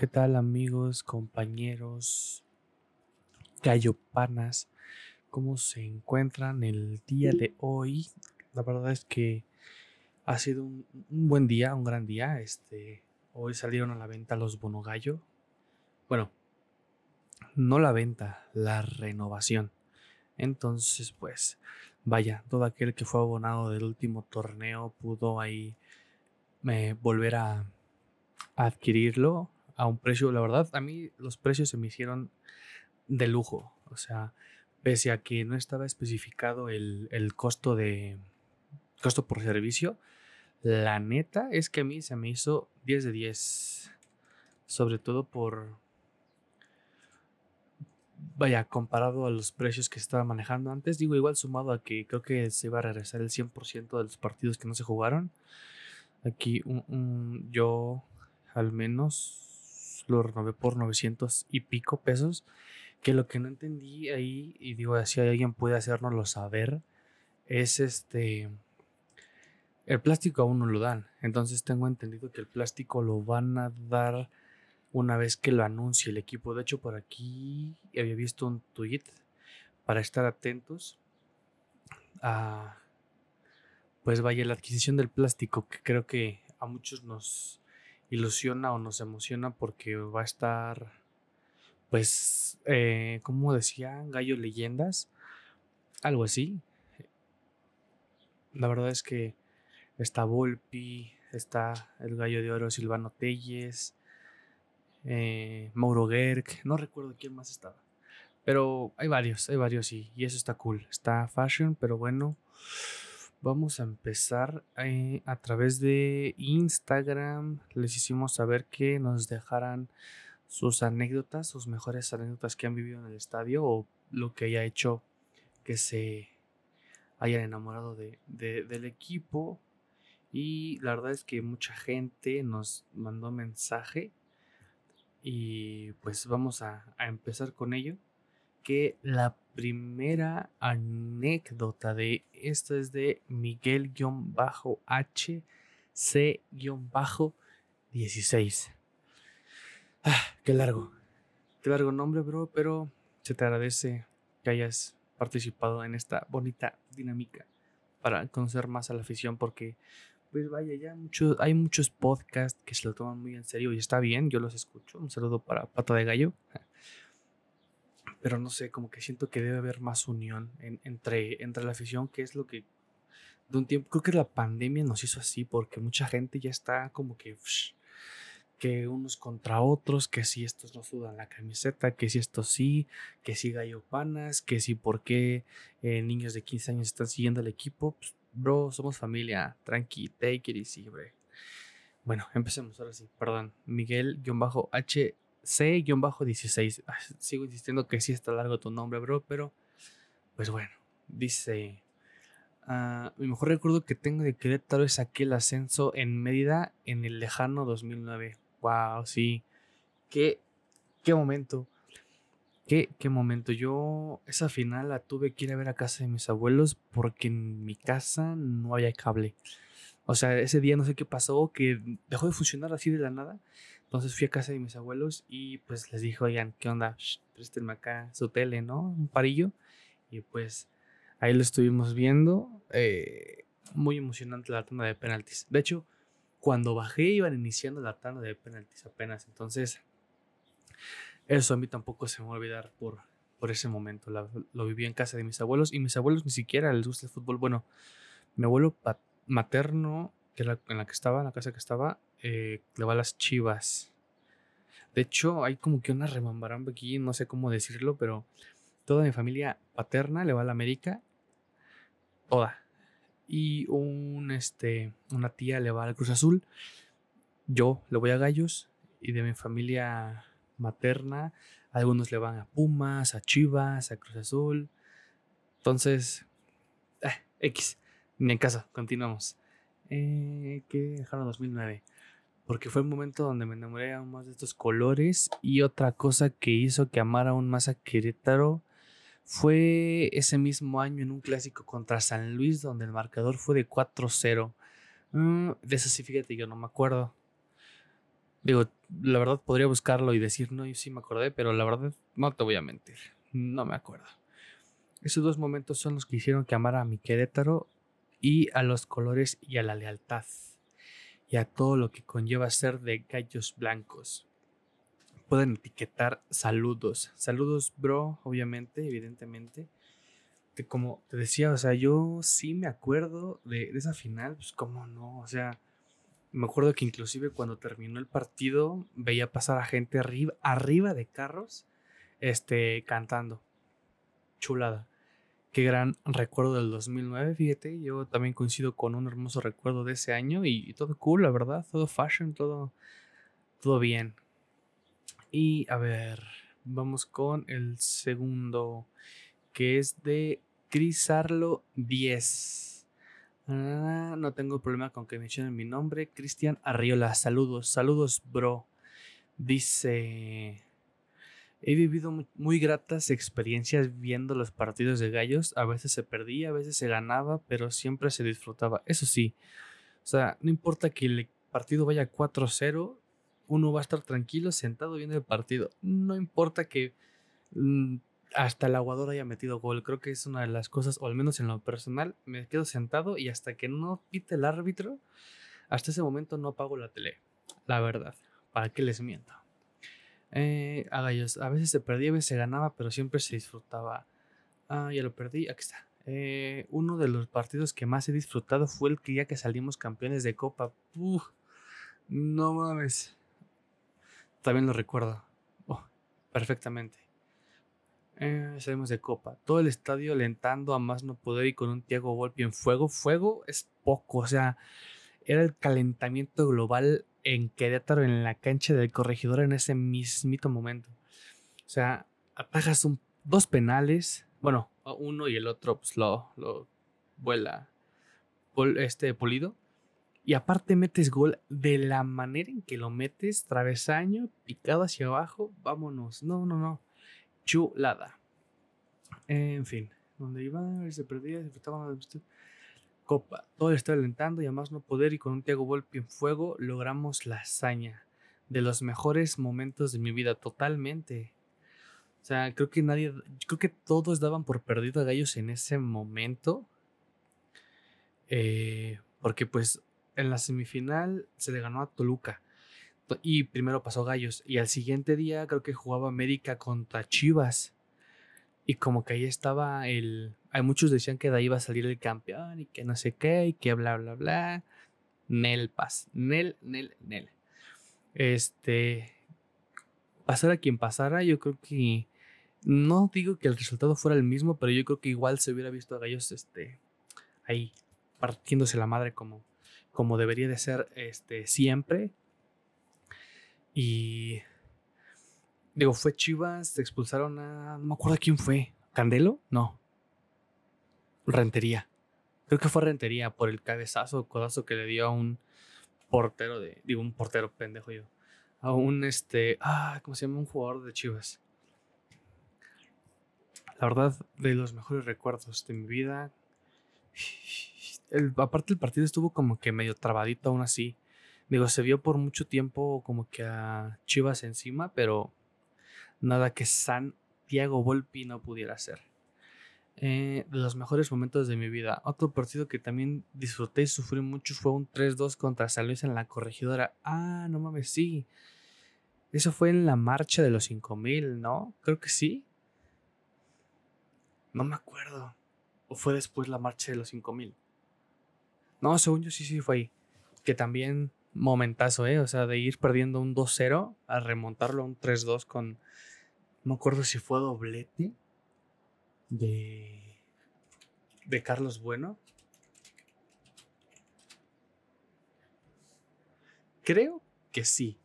¿Qué tal amigos, compañeros, gallopanas? ¿Cómo se encuentran el día de hoy? La verdad es que ha sido un, buen día, un gran día. Este, hoy salieron a la venta los bonogallo. Bueno, no la venta, la renovación. Entonces, pues, vaya, todo aquel que fue abonado del último torneo pudo ahí eh, volver a adquirirlo a un precio, la verdad, a mí los precios se me hicieron de lujo. O sea, pese a que no estaba especificado el, costo de costo por servicio, la neta es que a mí se me hizo 10 de 10. Sobre todo por. Vaya, comparado a los precios que estaba manejando antes, digo igual sumado a que creo que se iba a regresar el 100% de los partidos que no se jugaron. Aquí yo al menos lo renové por 900 y pico pesos. Que lo que no entendí ahí, y digo, si alguien puede hacérnoslo saber, es este. El plástico aún no lo dan. Entonces tengo entendido que el plástico lo van a dar una vez que lo anuncie el equipo. De hecho, por aquí había visto un tweet para estar atentos a. Pues vaya, la adquisición del plástico, que creo que a muchos nos, ilusiona o nos emociona porque va a estar, pues, eh, como decía, Gallo Leyendas, algo así. La verdad es que está Volpi, está el Gallo de Oro Silvano Telles, eh, Mauro Gerg, no recuerdo quién más estaba. Pero hay varios, hay varios y, y eso está cool. Está fashion, pero bueno. Vamos a empezar eh, a través de Instagram. Les hicimos saber que nos dejaran sus anécdotas, sus mejores anécdotas que han vivido en el estadio o lo que haya hecho que se hayan enamorado de, del equipo. Y la verdad es que mucha gente nos mandó mensaje y pues vamos a empezar con ello que la primera anécdota de esto es de Miguel-HC-16. Ah, qué largo. Qué largo nombre, bro, pero se te agradece que hayas participado en esta bonita dinámica para conocer más a la afición porque pues vaya, ya muchos, hay muchos podcasts que se lo toman muy en serio y está bien, yo los escucho. Un saludo para Pata de Gallo pero no sé, como que siento que debe haber más unión entre, entre la afición, que es lo que de un tiempo, creo que la pandemia nos hizo así, porque mucha gente ya está como que, que unos contra otros, que si estos no sudan la camiseta, que si estos sí, que si gallo panas, que si por qué eh, niños de 15 años están siguiendo al equipo, pues, bro, somos familia, tranqui, take it easy, Bueno, empecemos ahora sí, perdón, Miguel-H C-16. Sigo insistiendo que sí está largo tu nombre, bro, pero pues bueno, dice... Uh, mi mejor recuerdo que tengo de Querétaro es aquel ascenso en Mérida en el lejano 2009. Wow, sí. Qué, qué momento. Qué, qué momento. Yo esa final la tuve que ir a ver a casa de mis abuelos porque en mi casa no había cable. O sea, ese día no sé qué pasó, que dejó de funcionar así de la nada. Entonces fui a casa de mis abuelos y pues les dije, oigan, ¿qué onda? préstenme acá su tele, ¿no? Un parillo. Y pues ahí lo estuvimos viendo. Eh, muy emocionante la tanda de penaltis. De hecho, cuando bajé iban iniciando la tanda de penaltis apenas. Entonces, eso a mí tampoco se me va a olvidar por, por ese momento. lo viví en casa de mis abuelos y mis abuelos ni siquiera les gusta el fútbol. Bueno, mi abuelo materno, que era en la que estaba, en la casa que estaba, eh, le va a las chivas. De hecho, hay como que una remambaramba aquí, no sé cómo decirlo, pero toda mi familia paterna le va a la América. Toda. Y un, este, una tía le va al Cruz Azul. Yo le voy a Gallos. Y de mi familia materna, algunos le van a Pumas, a Chivas, a Cruz Azul. Entonces, eh, X. Ni en casa, continuamos. Eh, ¿Qué dejaron 2009? Porque fue el momento donde me enamoré aún más de estos colores y otra cosa que hizo que amara aún más a Querétaro fue ese mismo año en un clásico contra San Luis donde el marcador fue de 4-0. Mm, de eso sí, fíjate, yo no me acuerdo. Digo, la verdad podría buscarlo y decir, no, yo sí me acordé, pero la verdad no te voy a mentir. No me acuerdo. Esos dos momentos son los que hicieron que amara a mi Querétaro y a los colores y a la lealtad y a todo lo que conlleva ser de gallos blancos. Pueden etiquetar saludos. Saludos, bro, obviamente, evidentemente. Como te decía, o sea, yo sí me acuerdo de, de esa final, pues cómo no, o sea, me acuerdo que inclusive cuando terminó el partido veía pasar a gente arriba, arriba de carros, este, cantando. Chulada. Qué gran recuerdo del 2009, fíjate. Yo también coincido con un hermoso recuerdo de ese año y, todo cool, la verdad. Todo fashion, todo, todo bien. Y a ver, vamos con el segundo, que es de Crisarlo 10. Ah, no tengo problema con que mencionen mi nombre. Cristian Arriola, saludos, saludos, bro. Dice, He vivido muy, gratas experiencias viendo los partidos de gallos. A veces se perdía, a veces se ganaba, pero siempre se disfrutaba. Eso sí, o sea, no importa que el partido vaya 4-0, uno va a estar tranquilo sentado viendo el partido. No importa que mm, hasta el aguador haya metido gol. Creo que es una de las cosas, o al menos en lo personal, me quedo sentado y hasta que no pite el árbitro, hasta ese momento no apago la tele. La verdad, ¿para qué les miento? Eh, a. A veces se perdía, a veces se ganaba, pero siempre se disfrutaba. Ah, ya lo perdí. Aquí está. Eh, uno de los partidos que más he disfrutado fue el que ya que salimos campeones de Copa. no mames. También lo recuerdo. Oh, perfectamente. Eh, salimos de Copa. Todo el estadio alentando a más no poder y con un Tiago Volpi en fuego. Fuego es poco. O sea, era el calentamiento global en Querétaro, en la cancha del corregidor, en ese mismito momento. O sea, atajas dos penales, bueno, uno y el otro pues lo, lo vuela este polido. Y aparte metes gol de la manera en que lo metes, travesaño, picado hacia abajo, vámonos. No, no, no. Chulada. En fin, donde iba, se perdía, se Copa. Todo está alentando y además no poder y con un Thiago Volpi en fuego logramos la hazaña. De los mejores momentos de mi vida, totalmente. O sea, creo que nadie, creo que todos daban por perdido a Gallos en ese momento. Eh, porque pues en la semifinal se le ganó a Toluca. Y primero pasó Gallos. Y al siguiente día creo que jugaba América contra Chivas. Y como que ahí estaba el... Hay muchos decían que de ahí iba a salir el campeón y que no sé qué y que bla, bla, bla. Nel Paz. Nel, Nel, Nel. Este... Pasara quien pasara, yo creo que... No digo que el resultado fuera el mismo, pero yo creo que igual se hubiera visto a Gallos este, ahí partiéndose la madre como, como debería de ser este, siempre. Y Digo, fue Chivas, se expulsaron a. No me acuerdo quién fue. ¿Candelo? No. Rentería. Creo que fue Rentería por el cabezazo, codazo que le dio a un portero de. Digo, un portero pendejo yo. A un este. Ah, ¿cómo se llama? Un jugador de Chivas. La verdad, de los mejores recuerdos de mi vida. Aparte, el partido estuvo como que medio trabadito aún así. Digo, se vio por mucho tiempo como que a Chivas encima, pero nada que Santiago Volpi no pudiera hacer. Eh, de los mejores momentos de mi vida. Otro partido que también disfruté y sufrí mucho fue un 3-2 contra San Luis en la corregidora. Ah, no mames, sí. Eso fue en la marcha de los 5000, ¿no? Creo que sí. No me acuerdo. ¿O fue después la marcha de los 5000? No, según yo sí, sí fue ahí. Que también momentazo, ¿eh? O sea, de ir perdiendo un 2-0 a remontarlo a un 3-2 con no me acuerdo si fue doblete de, de Carlos Bueno. Creo que sí.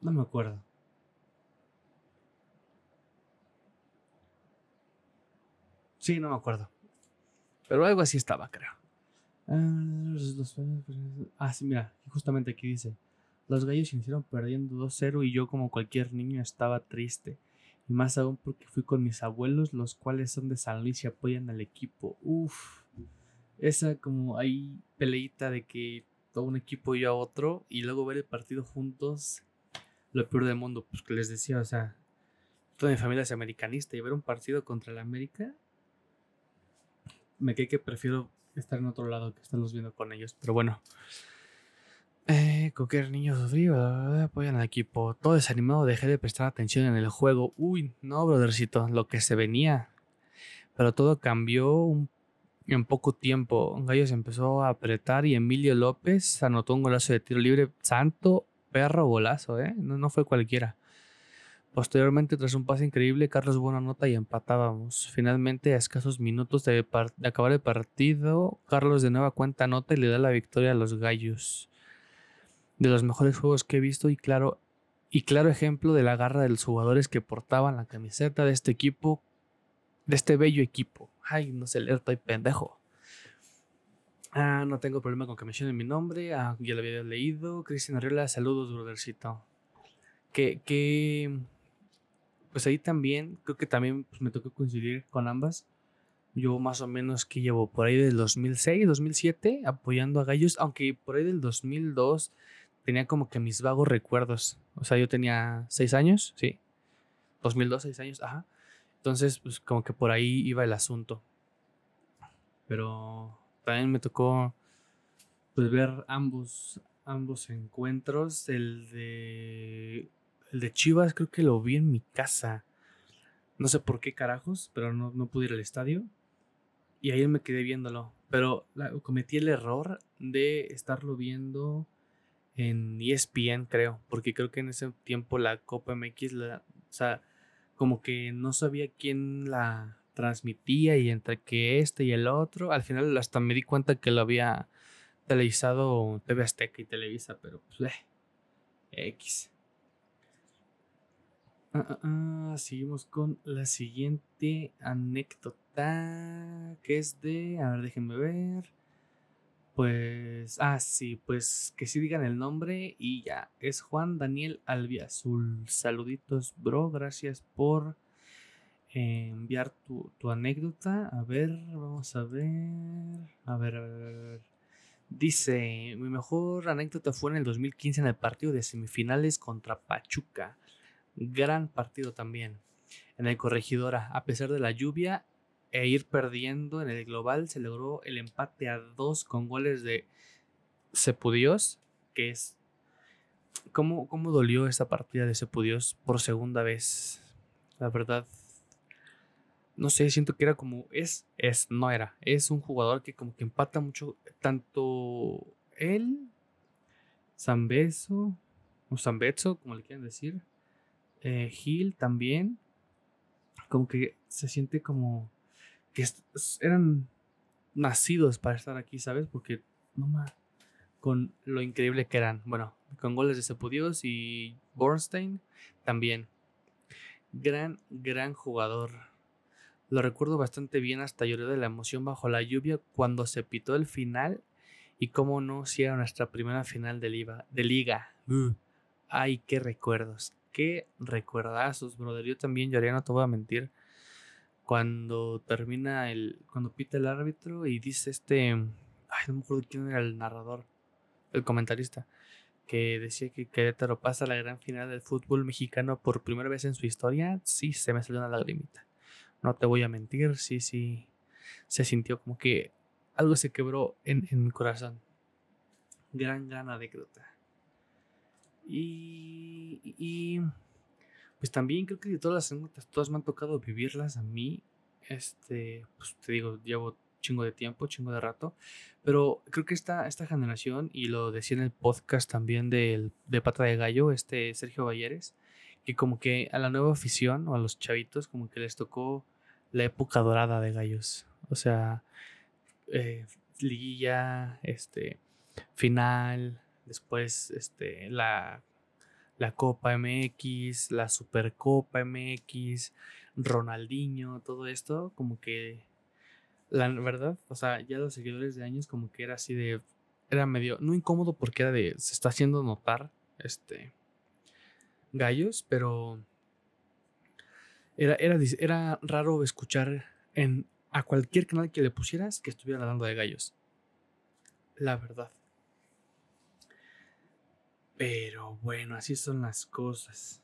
No me acuerdo. Sí, no me acuerdo. Pero algo así estaba, creo. Ah, ah sí, mira, justamente aquí dice. Los gallos iniciaron perdiendo 2-0 y yo como cualquier niño estaba triste. Y más aún porque fui con mis abuelos, los cuales son de San Luis y apoyan al equipo. Uf. Esa como ahí peleita de que a un equipo y yo a otro y luego ver el partido juntos, lo peor del mundo, pues que les decía, o sea, toda mi familia es americanista y ver un partido contra el América, me cae que prefiero estar en otro lado que estarlos viendo con ellos, pero bueno. Eh, cualquier niño sufrido, apoyan al equipo. Todo desanimado, dejé de prestar atención en el juego. Uy, no, brothercito, lo que se venía. Pero todo cambió en poco tiempo. Gallos empezó a apretar y Emilio López anotó un golazo de tiro libre. Santo perro golazo, ¿eh? No, fue cualquiera. Posteriormente, tras un pase increíble, Carlos buena nota y empatábamos. Finalmente, a escasos minutos de, de, acabar el partido, Carlos de nueva cuenta nota y le da la victoria a los gallos de los mejores juegos que he visto y claro, y claro ejemplo de la garra de los jugadores que portaban la camiseta de este equipo, de este bello equipo. Ay, no sé leer, estoy pendejo. Ah, no tengo problema con que mencionen mi nombre. Ah, ya lo había leído. Cristian Arriola, saludos, brothercito. Que, que, pues ahí también, creo que también pues, me tocó coincidir con ambas. Yo más o menos que llevo por ahí del 2006, 2007 apoyando a Gallos, aunque por ahí del 2002 tenía como que mis vagos recuerdos. O sea, yo tenía seis años, sí. 2002, seis años, ajá. Entonces, pues como que por ahí iba el asunto. Pero también me tocó pues ver ambos, ambos encuentros. El de, el de Chivas creo que lo vi en mi casa. No sé por qué carajos, pero no, no pude ir al estadio. Y ahí me quedé viéndolo. Pero cometí el error de estarlo viendo en ESPN, creo, porque creo que en ese tiempo la Copa MX, la, o sea, como que no sabía quién la transmitía y entre que este y el otro, al final hasta me di cuenta que lo había televisado TV Azteca y Televisa, pero pues, eh, X. Ah, ah, ah, seguimos con la siguiente anécdota, que es de, a ver, déjenme ver. Pues, ah, sí, pues que sí digan el nombre y ya. Es Juan Daniel Albiazul. Saluditos, bro. Gracias por eh, enviar tu, anécdota. A ver, vamos a ver. A ver, a ver, Dice, mi mejor anécdota fue en el 2015 en el partido de semifinales contra Pachuca. Gran partido también. En el Corregidora, a pesar de la lluvia, e ir perdiendo en el global, se logró el empate a dos con goles de Sepudios, que es... ¿Cómo, ¿Cómo dolió esta partida de Sepudios por segunda vez? La verdad, no sé, siento que era como, es, es, no era, es un jugador que como que empata mucho, tanto él, Zambeso, o Zambezo, como le quieran decir, eh, Gil también, como que se siente como que eran nacidos para estar aquí, ¿sabes? Porque, no más, con lo increíble que eran. Bueno, con goles de Sepudios y Bornstein también. Gran, gran jugador. Lo recuerdo bastante bien, hasta lloré de la emoción bajo la lluvia cuando se pitó el final y cómo no, si era nuestra primera final de, liga. De liga. Ay, qué recuerdos, qué recuerdazos, brother. Yo también lloré, no te voy a mentir cuando termina el. Cuando pita el árbitro y dice este. Ay, no me acuerdo quién era el narrador, el comentarista, que decía que Querétaro pasa la gran final del fútbol mexicano por primera vez en su historia. Sí, se me salió una lagrimita. No te voy a mentir, sí, sí. Se sintió como que algo se quebró en, en mi corazón. Gran, gran anécdota. y, y pues también creo que de todas las anécdotas, todas me han tocado vivirlas a mí. Este, pues te digo, llevo chingo de tiempo, chingo de rato. Pero creo que esta, esta generación, y lo decía en el podcast también del, de Pata de Gallo, este Sergio Balleres, que como que a la nueva afición o a los chavitos, como que les tocó la época dorada de gallos. O sea, eh, liguilla, este, final, después este, la la Copa MX, la Supercopa MX, Ronaldinho, todo esto, como que la verdad, o sea, ya los seguidores de años como que era así de era medio no incómodo porque era de se está haciendo notar este gallos, pero era, era, era raro escuchar en a cualquier canal que le pusieras que estuviera hablando de gallos. La verdad. Pero bueno, así son las cosas.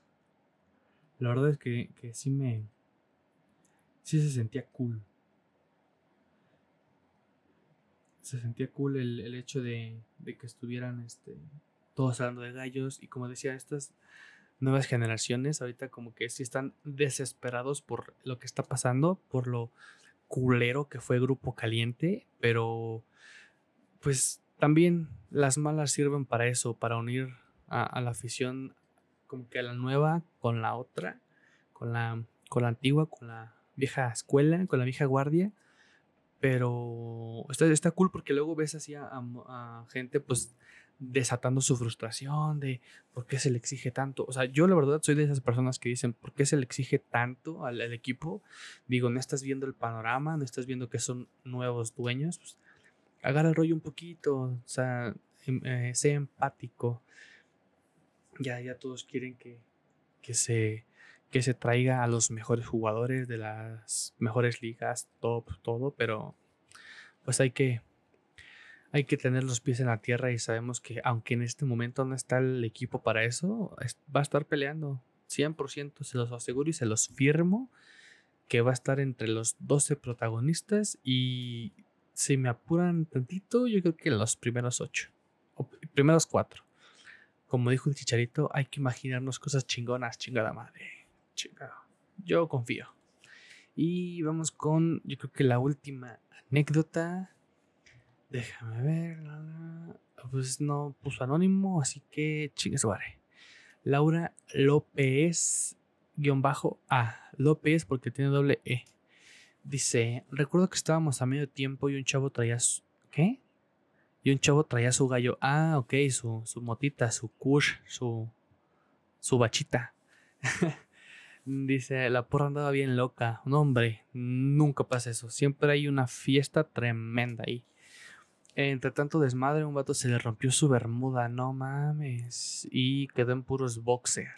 La verdad es que, que sí me. Sí se sentía cool. Se sentía cool el, el hecho de, de, que estuvieran este, todos hablando de gallos. Y como decía, estas nuevas generaciones ahorita como que sí están desesperados por lo que está pasando, por lo culero que fue Grupo Caliente, pero pues también las malas sirven para eso, para unir a, la afición como que a la nueva con la otra, con la, con la antigua, con la vieja escuela, con la vieja guardia. Pero está, está cool porque luego ves así a, gente pues desatando su frustración de por qué se le exige tanto. O sea, yo la verdad soy de esas personas que dicen por qué se le exige tanto al, equipo. Digo, no estás viendo el panorama, no estás viendo que son nuevos dueños. Pues, agarra el rollo un poquito, o sea, em, eh, sea empático ya, ya todos quieren que, que, se, que se traiga a los mejores jugadores de las mejores ligas, top, todo, pero pues hay que, hay que tener los pies en la tierra y sabemos que aunque en este momento no está el equipo para eso, va a estar peleando 100%, se los aseguro y se los firmo que va a estar entre los 12 protagonistas y si me apuran tantito, yo creo que los primeros 8, o primeros 4 como dijo el chicharito, hay que imaginarnos cosas chingonas, chingada madre. Chingado. Yo confío. Y vamos con, yo creo que la última anécdota. Déjame ver. Pues no puso anónimo, así que chingue su madre. Laura López, guion bajo A. López porque tiene doble E. Dice, recuerdo que estábamos a medio tiempo y un chavo traía... ¿Qué? Y un chavo traía su gallo. Ah, ok, su, su motita, su kush, su, su bachita. Dice, la porra andaba bien loca. No, hombre, nunca pasa eso. Siempre hay una fiesta tremenda ahí. Entre tanto desmadre, un vato se le rompió su bermuda, no mames. Y quedó en puros boxer.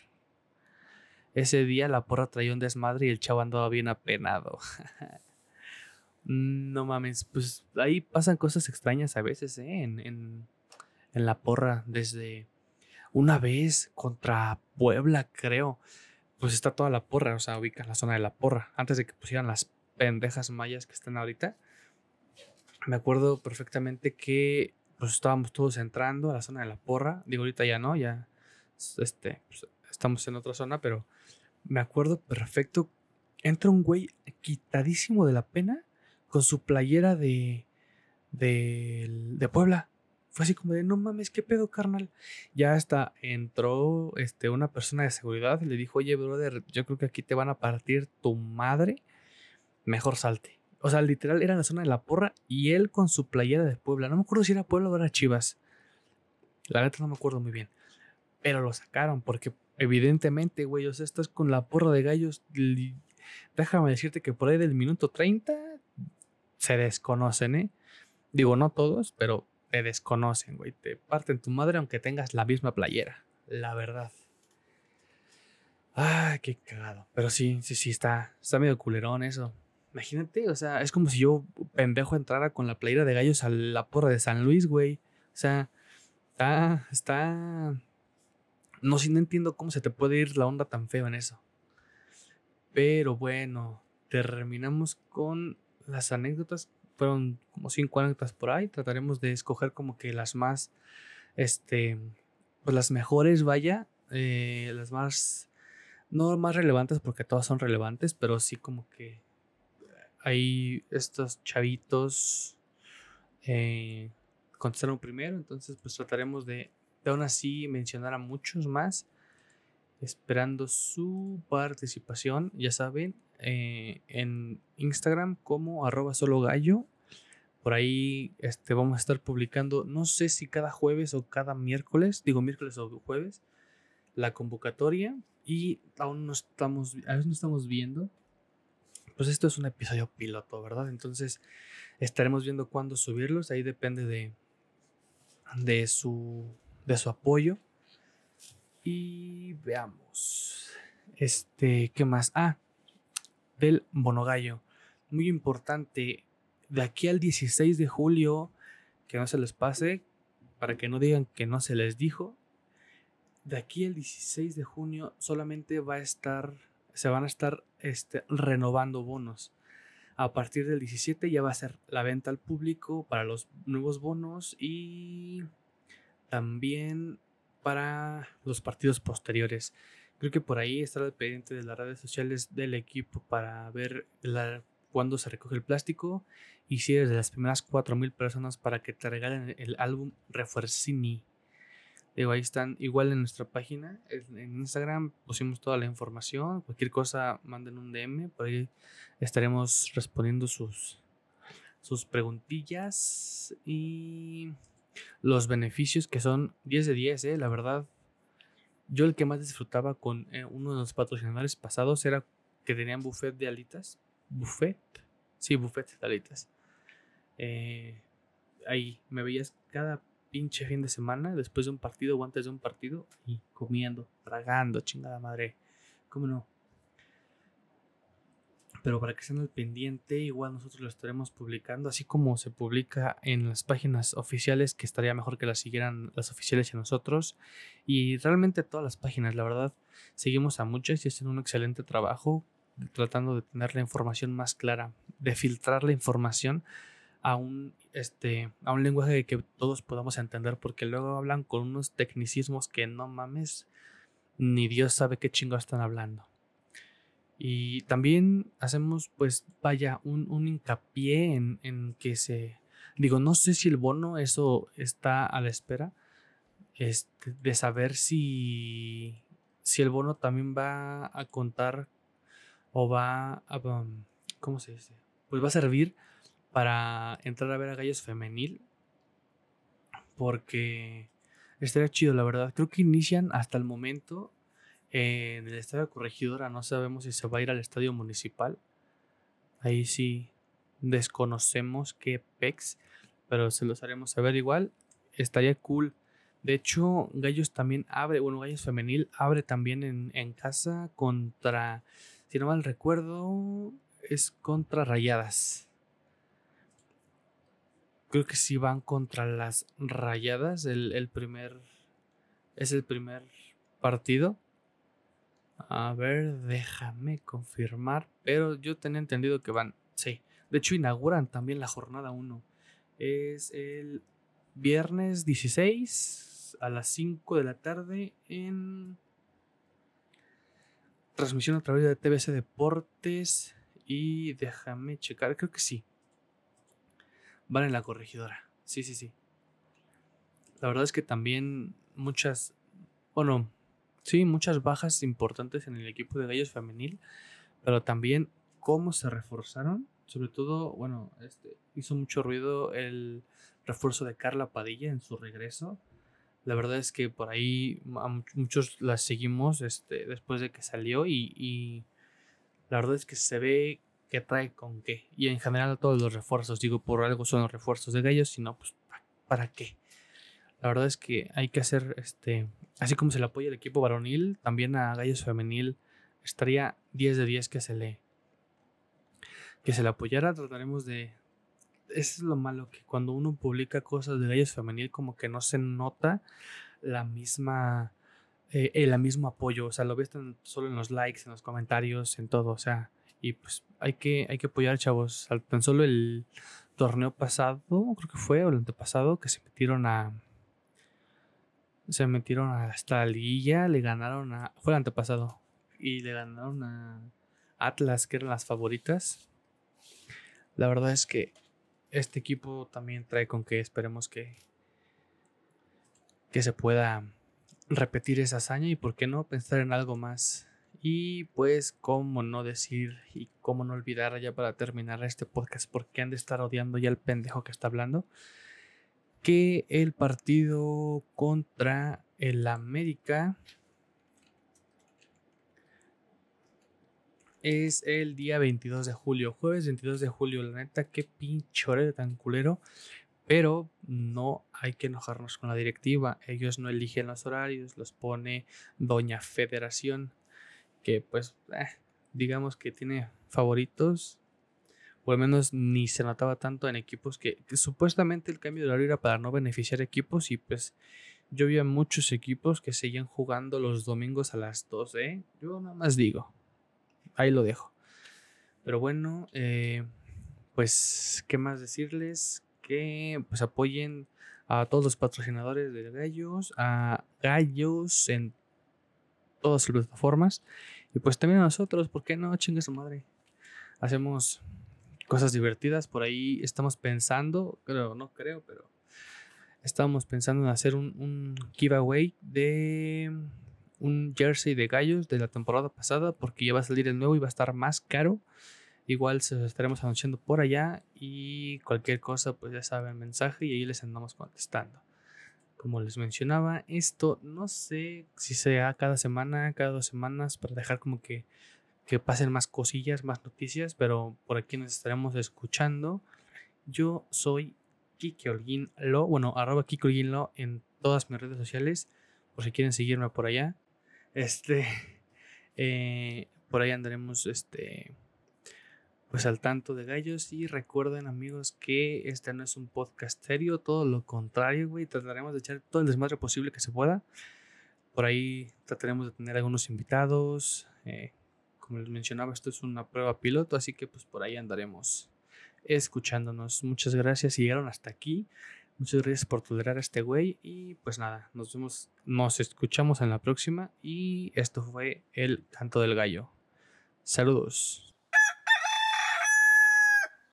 Ese día la porra traía un desmadre y el chavo andaba bien apenado. No mames, pues ahí pasan cosas extrañas a veces, ¿eh? En, en, la porra, desde una vez contra Puebla, creo. Pues está toda la porra, o sea, ubica la zona de la porra. Antes de que pusieran las pendejas mayas que están ahorita. Me acuerdo perfectamente que pues estábamos todos entrando a la zona de la porra. Digo, ahorita ya no, ya este, pues, estamos en otra zona, pero me acuerdo perfecto. Entra un güey quitadísimo de la pena con su playera de, de, de Puebla. Fue así como de, no mames, ¿qué pedo, carnal? Ya hasta entró este, una persona de seguridad y le dijo, oye, brother, yo creo que aquí te van a partir tu madre. Mejor salte. O sea, literal era en la zona de la porra y él con su playera de Puebla. No me acuerdo si era Puebla o era Chivas. La neta no me acuerdo muy bien. Pero lo sacaron porque evidentemente, güey, o sea, estás con la porra de gallos. Déjame decirte que por ahí del minuto 30 se desconocen, ¿eh? Digo, no todos, pero te desconocen, güey. Te parten tu madre aunque tengas la misma playera. La verdad. Ay, qué cagado. Pero sí, sí, sí, está, está medio culerón eso. Imagínate, o sea, es como si yo, pendejo, entrara con la playera de gallos a la porra de San Luis, güey. O sea, está, está... No, sí, no entiendo cómo se te puede ir la onda tan feo en eso. Pero bueno, terminamos con las anécdotas fueron como cinco anécdotas por ahí. Trataremos de escoger como que las más, este, pues las mejores, vaya, eh, las más, no más relevantes porque todas son relevantes, pero sí como que hay estos chavitos eh, contestaron primero, entonces pues trataremos de, de aún así mencionar a muchos más, esperando su participación, ya saben, eh, en Instagram como arroba solo gallo. Por ahí este, vamos a estar publicando, no sé si cada jueves o cada miércoles, digo miércoles o jueves, la convocatoria. Y aún no estamos, aún no estamos viendo. Pues esto es un episodio piloto, ¿verdad? Entonces estaremos viendo cuándo subirlos. Ahí depende de, de, su, de su apoyo. Y veamos. Este, ¿qué más? Ah, del Bonogallo. Muy importante, de aquí al 16 de julio, que no se les pase, para que no digan que no se les dijo, de aquí el 16 de junio solamente va a estar, se van a estar este, renovando bonos. A partir del 17 ya va a ser la venta al público para los nuevos bonos y también para los partidos posteriores. Creo que por ahí estará pendiente de las redes sociales del equipo para ver la, cuándo se recoge el plástico y si eres de las primeras 4.000 personas para que te regalen el álbum Refuercini. Digo, ahí están igual en nuestra página, en Instagram pusimos toda la información, cualquier cosa manden un DM, por ahí estaremos respondiendo sus, sus preguntillas y los beneficios que son 10 de 10, eh, la verdad. Yo el que más disfrutaba con eh, uno de los patrocinadores pasados era que tenían buffet de alitas. Buffet. Sí, buffet de alitas. Eh, ahí me veías cada pinche fin de semana, después de un partido o antes de un partido, y comiendo, tragando, chingada madre. ¿Cómo no? Pero para que estén al pendiente, igual nosotros lo estaremos publicando, así como se publica en las páginas oficiales, que estaría mejor que las siguieran las oficiales y nosotros. Y realmente todas las páginas, la verdad, seguimos a muchas y hacen un excelente trabajo tratando de tener la información más clara, de filtrar la información a un, este, a un lenguaje que todos podamos entender, porque luego hablan con unos tecnicismos que no mames, ni Dios sabe qué chingo están hablando. Y también hacemos, pues, vaya, un, un hincapié en, en, que se... Digo, no sé si el bono, eso está a la espera, este, de saber si, si el bono también va a contar o va a... Um, ¿Cómo se dice? Pues va a servir para entrar a ver a Gallos Femenil. Porque estaría chido, la verdad. Creo que inician hasta el momento en el estadio Corregidora. No sabemos si se va a ir al estadio municipal. Ahí sí desconocemos qué pex. Pero se los haremos saber igual. Estaría cool. De hecho, Gallos también abre, bueno, Gallos Femenil abre también en, casa contra, si no mal recuerdo, es contra Rayadas creo que sí van contra las rayadas. El, primer. Es el primer partido. A ver, déjame confirmar. Pero yo tenía entendido que van. Sí. De hecho, inauguran también la jornada 1. Es el viernes 16 a las 5 de la tarde en transmisión a través de TBC Deportes. Y déjame checar, creo que sí. Van en la corregidora. Sí, sí, sí. La verdad es que también muchas, bueno, sí, muchas bajas importantes en el equipo de Gallos Femenil, pero también cómo se reforzaron. Sobre todo, bueno, este, hizo mucho ruido el refuerzo de Carla Padilla en su regreso. La verdad es que por ahí muchos la seguimos este, después de que salió y, y la verdad es que se ve qué trae con qué. Y en general todos los refuerzos, digo, por algo son los refuerzos de gallos, sino pues ¿para qué? La verdad es que hay que hacer, este, así como se le apoya el equipo varonil, también a gallos femenil estaría 10 de 10 que se le, que se le apoyara. Trataremos de... Eso es lo malo, que cuando uno publica cosas de gallos femenil como que no se nota la misma... Eh, el mismo apoyo, o sea, lo ves solo en los likes, en los comentarios, en todo, o sea, y pues hay que, hay que apoyar, chavos. Tan solo el torneo pasado, creo que fue, o el antepasado, que se metieron a. Se metieron hasta la liguilla, le ganaron a. Fue el antepasado. Y le ganaron a Atlas, que eran las favoritas. La verdad es que este equipo también trae con que esperemos que. que se pueda repetir esa hazaña y por qué no pensar en algo más y pues, cómo no decir y cómo no olvidar ya para terminar este podcast, porque han de estar odiando ya el pendejo que está hablando, que el partido contra el América es el día 22 de julio, jueves 22 de julio. La neta, qué pinche tan culero. Pero no hay que enojarnos con la directiva. Ellos no eligen los horarios, los pone Doña Federación que pues eh, digamos que tiene favoritos, o al menos ni se notaba tanto en equipos que, supuestamente el cambio de horario era para no beneficiar equipos y pues Yo vi a muchos equipos que seguían jugando los domingos a las 12. ¿eh? Yo nada más digo. Ahí lo dejo. Pero bueno, eh, pues, ¿qué más decirles? Que pues apoyen a todos los patrocinadores de Gallos, a Gallos en todas las plataformas. Y pues también a nosotros, ¿por qué no? Chingue su madre. Hacemos cosas divertidas. Por ahí estamos pensando, creo, no creo, pero estábamos pensando en hacer un, giveaway de un jersey de gallos de la temporada pasada porque ya va a salir el nuevo y va a estar más caro. Igual se los estaremos anunciando por allá y cualquier cosa pues ya saben mensaje y ahí les andamos contestando. Como les mencionaba, esto no sé si sea cada semana, cada dos semanas para dejar como que, que pasen más cosillas, más noticias, pero por aquí nos estaremos escuchando. Yo soy Kike Holguín Lo, bueno, arroba Kike Holguín Lo en todas mis redes sociales, por si quieren seguirme por allá. Este, eh, por ahí andaremos, este, pues al tanto de gallos y recuerden amigos que este no es un podcast serio, todo lo contrario, güey, trataremos de echar todo el desmadre posible que se pueda. Por ahí trataremos de tener algunos invitados. Eh, como les mencionaba, esto es una prueba piloto, así que pues por ahí andaremos escuchándonos. Muchas gracias si llegaron hasta aquí. Muchas gracias por tolerar a este güey. Y pues nada, nos vemos, nos escuchamos en la próxima. Y esto fue el canto del gallo. Saludos.